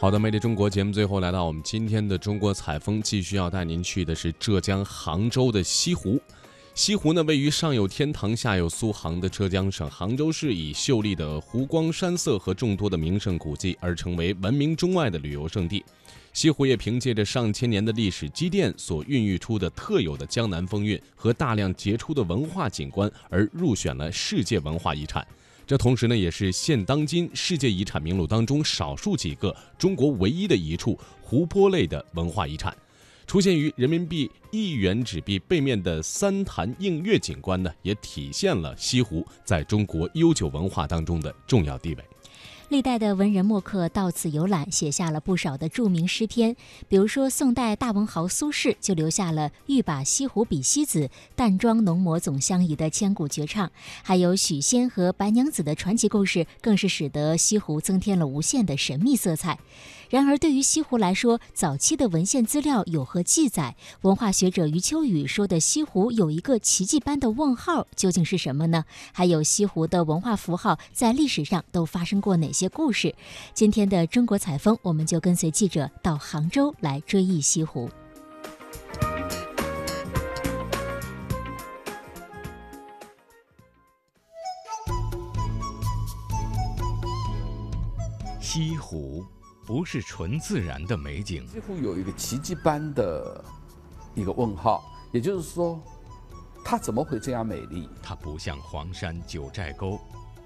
好的，魅力中国节目最后来到我们今天的中国采风，继续要带您去的是浙江杭州的西湖。西湖呢，位于上有天堂、下有苏杭的浙江省杭州市，以秀丽的湖光山色和众多的名胜古迹而成为闻名中外的旅游胜地。西湖也凭借着上千年的历史积淀所孕育出的特有的江南风韵和大量杰出的文化景观，而入选了世界文化遗产。这同时呢，也是现当今世界遗产名录当中少数几个中国唯一的一处湖泊类的文化遗产。出现于人民币一元纸币背面的三潭映月景观呢，也体现了西湖在中国悠久文化当中的重要地位。历代的文人墨客到此游览，写下了不少的著名诗篇。比如说，宋代大文豪苏轼就留下了“欲把西湖比西子，淡妆浓抹总相宜”的千古绝唱。还有许仙和白娘子的传奇故事，更是使得西湖增添了无限的神秘色彩。然而，对于西湖来说，早期的文献资料有何记载？文化学者余秋雨说的西湖有一个奇迹般的问号，究竟是什么呢？还有西湖的文化符号在历史上都发生过哪些故事？今天的中国采风，我们就跟随记者到杭州来追忆西湖。西湖。不是纯自然的美景，几乎有一个奇迹般的一个问号，也就是说，它怎么会这样美丽？它不像黄山、九寨沟，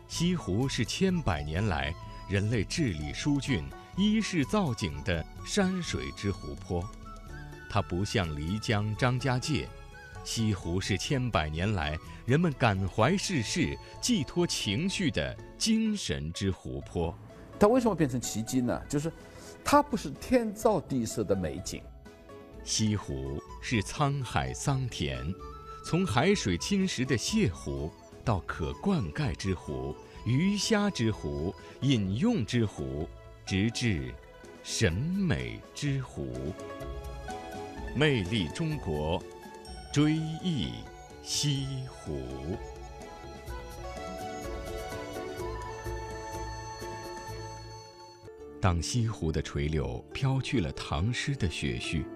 西湖是千百年来人类治理疏浚、依势造景的山水之湖泊；它不像漓江、张家界，西湖是千百年来人们感怀世事、寄托情绪的精神之湖泊。它为什么变成奇迹呢？就是，它不是天造地设的美景。西湖是沧海桑田，从海水侵蚀的泻湖，到可灌溉之湖、鱼虾之湖、饮用之湖，直至审美之湖。魅力中国，追忆西湖。当西湖的垂柳飘去了唐诗的雪絮，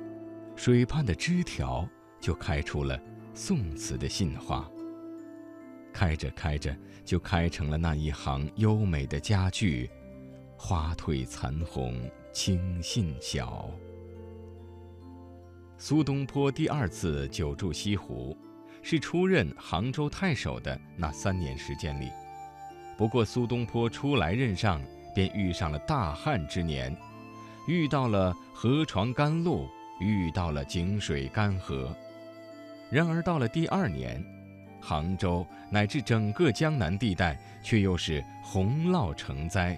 水畔的枝条就开出了宋词的杏花。开着开着，就开成了那一行优美的佳句：“花褪残红青杏小。”苏东坡第二次久住西湖，是出任杭州太守的那三年时间里。不过，苏东坡初来任上。便遇上了大旱之年，遇到了河床干露，遇到了井水干涸。然而到了第二年，杭州乃至整个江南地带却又是洪涝成灾。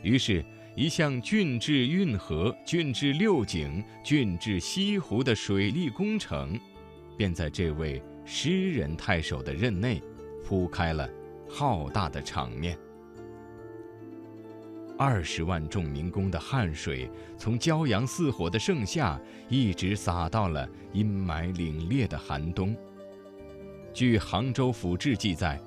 于是，一项郡治运河、郡治六井、郡治西湖的水利工程，便在这位诗人太守的任内铺开了浩大的场面。二十万众民工的汗水，从骄阳似火的盛夏，一直洒到了阴霾凛冽的寒冬。据《杭州府志》记载，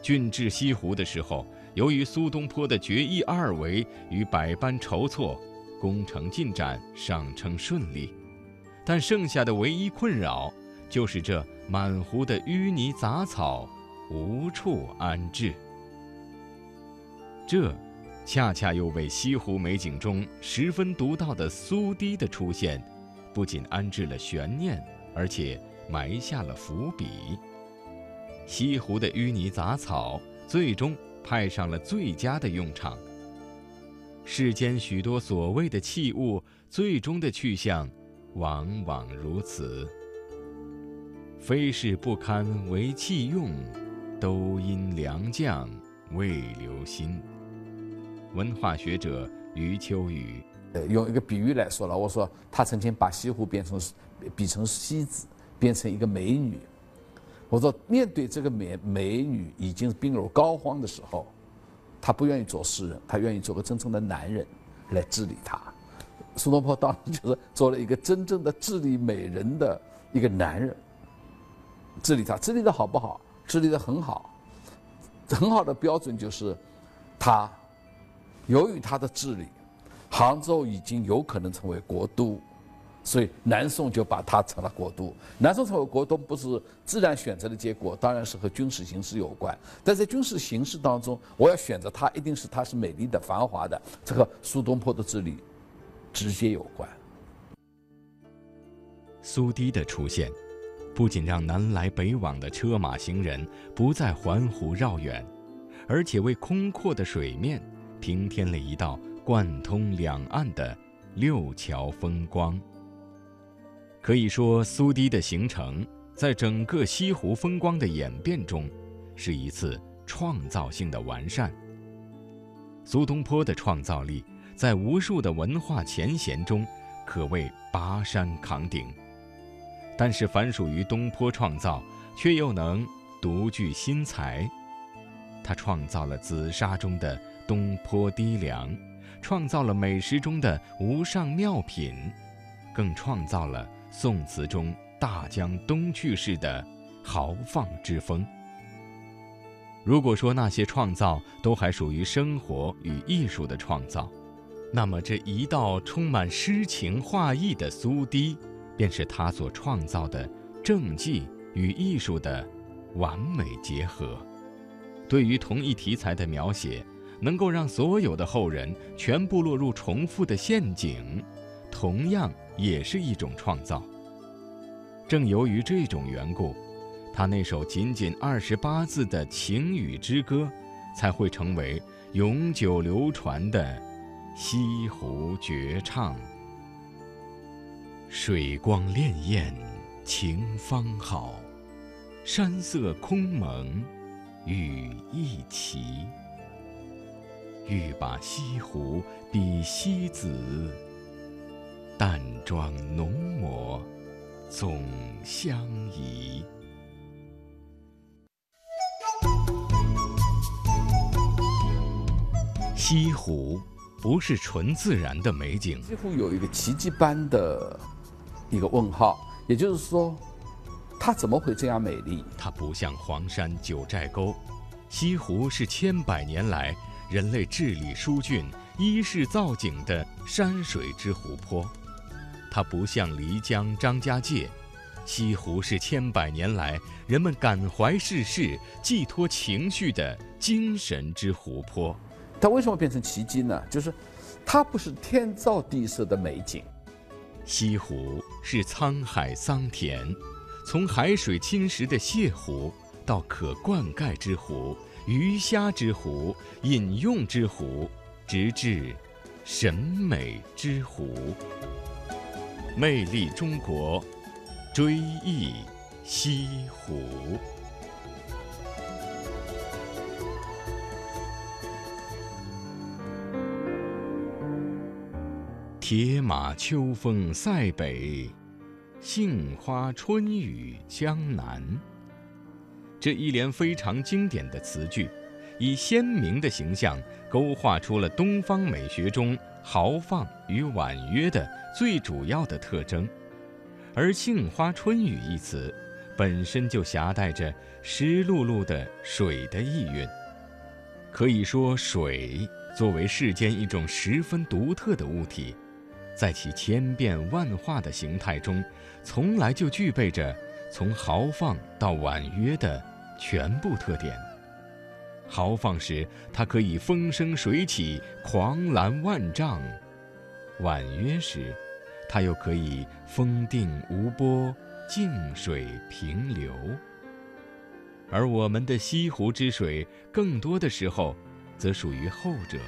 郡治西湖的时候，由于苏东坡的决意二为与百般筹措，工程进展尚称顺利。但剩下的唯一困扰，就是这满湖的淤泥杂草无处安置。这。恰恰又为西湖美景中十分独到的苏堤的出现，不仅安置了悬念，而且埋下了伏笔。西湖的淤泥杂草最终派上了最佳的用场。世间许多所谓的器物，最终的去向，往往如此。非是不堪为器用，都因良将未留心。文化学者余秋雨，呃，用一个比喻来说了，我说他曾经把西湖变成比成西子，变成一个美女。我说面对这个美美女已经病入膏肓的时候，他不愿意做诗人，他愿意做个真正的男人来治理她。苏东坡当时就是做了一个真正的治理美人的一个男人，治理她，治理的好不好？治理的很好，很好的标准就是他。由于他的治理，杭州已经有可能成为国都，所以南宋就把它成了国都。南宋成为国都不是自然选择的结果，当然是和军事形势有关。但在军事形势当中，我要选择它，一定是它是美丽的、繁华的，这和苏东坡的治理直接有关。苏堤的出现，不仅让南来北往的车马行人不再环湖绕远，而且为空阔的水面平添了一道贯通两岸的六桥风光。可以说，苏堤的形成，在整个西湖风光的演变中，是一次创造性的完善。苏东坡的创造力，在无数的文化前贤中，可谓拔山扛鼎。但是，凡属于东坡创造，却又能独具新才。他创造了紫砂中的东坡低梁，创造了美食中的无上妙品，更创造了宋词中大江东去式的豪放之风。如果说那些创造都还属于生活与艺术的创造，那么这一道充满诗情画意的苏堤。便是他所创造的政绩与艺术的完美结合。对于同一题材的描写，能够让所有的后人全部落入重复的陷阱，同样也是一种创造。正由于这种缘故，他那首仅仅二十八字的情雨之歌，才会成为永久流传的西湖绝唱。水光潋滟晴方好，山色空蒙雨亦奇。欲把西湖比西子，淡妆浓抹总相宜。西湖不是纯自然的美景，西湖有一个奇迹般的。一个问号，也就是说，它怎么会这样美丽？它不像黄山、九寨沟，西湖是千百年来人类治理疏浚、依势造景的山水之湖泊；它不像漓江、张家界，西湖是千百年来人们感怀世事、寄托情绪的精神之湖泊。它为什么变成奇迹呢？就是，它不是天造地设的美景。西湖是沧海桑田，从海水侵蚀的泻湖，到可灌溉之湖、鱼虾之湖、饮用之湖，直至审美之湖。魅力中国，追忆西湖。铁马秋风塞北，杏花春雨江南。这一联非常经典的词句，以鲜明的形象勾画出了东方美学中豪放与婉约的最主要的特征。而“杏花春雨”一词，本身就夹带着湿漉漉的水的意蕴。可以说，水作为世间一种十分独特的物体。在其千变万化的形态中，从来就具备着从豪放到婉约的全部特点。豪放时，它可以风生水起、狂澜万丈；婉约时，它又可以风定无波、静水平流。而我们的西湖之水，更多的时候，则属于后者，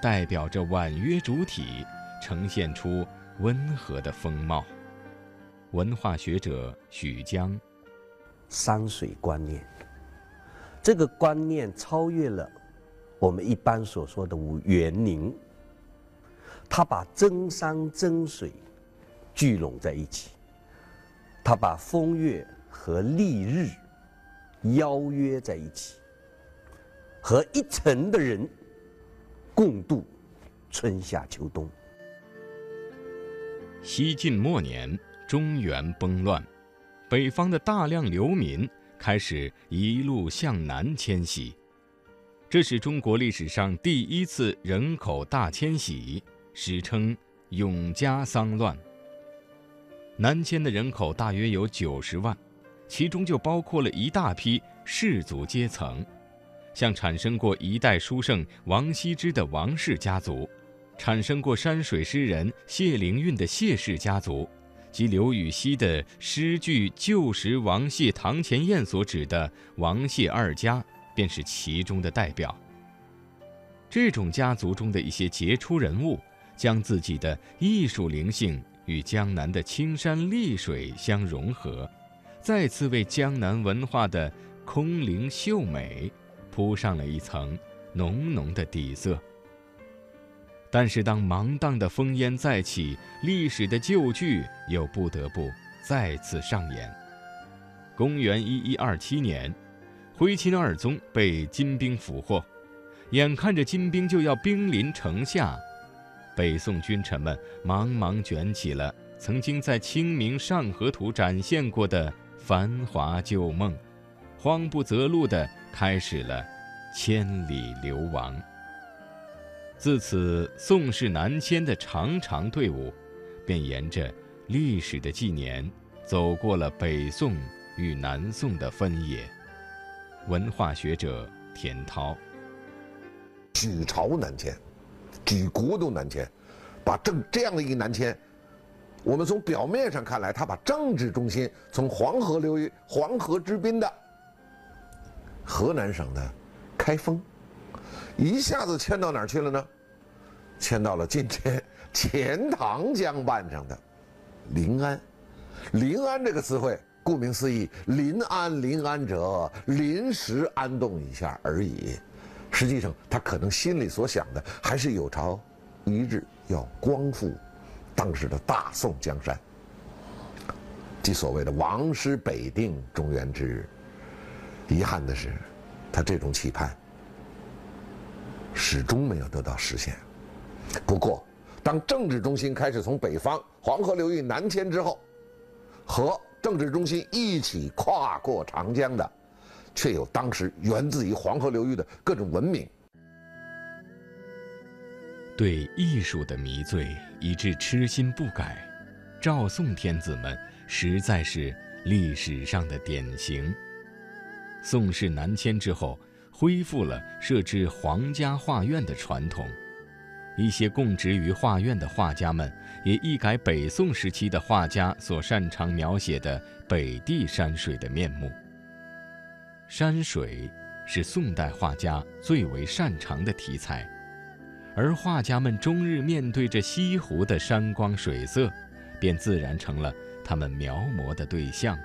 代表着婉约主体。呈现出温和的风貌。文化学者许江，山水观念，这个观念超越了我们一般所说的五园林，他把真山真水聚拢在一起，他把风月和丽日邀约在一起，和一城的人共度春夏秋冬。西晋末年，中原崩乱，北方的大量流民开始一路向南迁徙，这是中国历史上第一次人口大迁徙，史称永嘉丧乱。南迁的人口大约有九十万，其中就包括了一大批士族阶层，像产生过一代书圣王羲之的王氏家族，产生过山水诗人谢灵运的谢氏家族，及刘禹锡的诗句“旧时王谢堂前燕”所指的王谢二家，便是其中的代表。这种家族中的一些杰出人物，将自己的艺术灵性。与江南的青山丽水相融合，再次为江南文化的空灵秀美铺上了一层浓浓的底色。但是，当芒砀的烽烟再起，历史的旧剧又不得不再次上演。公元一一二七年，徽钦二宗被金兵俘获，眼看着金兵就要兵临城下。北宋君臣们茫茫卷起了曾经在《清明上河图》展现过的繁华旧梦，慌不择路地开始了千里流亡。自此，宋氏南迁的长长队伍，便沿着历史的纪年，走过了北宋与南宋的分野。文化学者田涛，举朝南迁。举国都南迁，把政这样的一个南迁，我们从表面上看来，他把政治中心从黄河流域、黄河之滨的河南省的开封，一下子迁到哪儿去了呢？迁到了今天钱塘江畔上的临安。临安这个词汇，顾名思义，临安临安者，临时安顿一下而已。实际上，他可能心里所想的还是有朝一日要光复当时的大宋江山，即所谓的“王师北定，中原之日”。遗憾的是，他这种期盼始终没有得到实现。不过，当政治中心开始从北方黄河流域南迁之后，和政治中心一起跨过长江的。却有当时源自于黄河流域的各种文明。对艺术的迷醉以致痴心不改，赵宋天子们实在是历史上的典型。宋氏南迁之后，恢复了设置皇家画院的传统，一些供职于画院的画家们也一改北宋时期的画家所擅长描写的北地山水的面目。山水是宋代画家最为擅长的题材，而画家们终日面对着西湖的山光水色，便自然成了他们描摹的对象。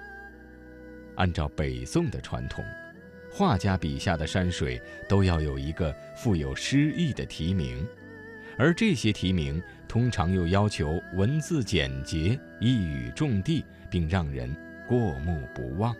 按照北宋的传统，画家笔下的山水都要有一个富有诗意的题名，而这些题名通常又要求文字简洁、一语中的，并让人过目不忘。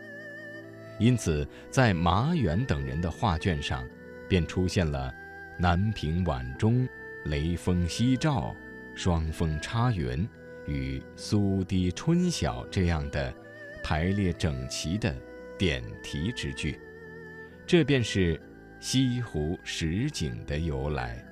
因此，在马远等人的画卷上，便出现了“南屏晚钟”“雷锋夕照”“双峰插云”与“苏堤春晓”这样的排列整齐的点题之句，这便是西湖十景的由来。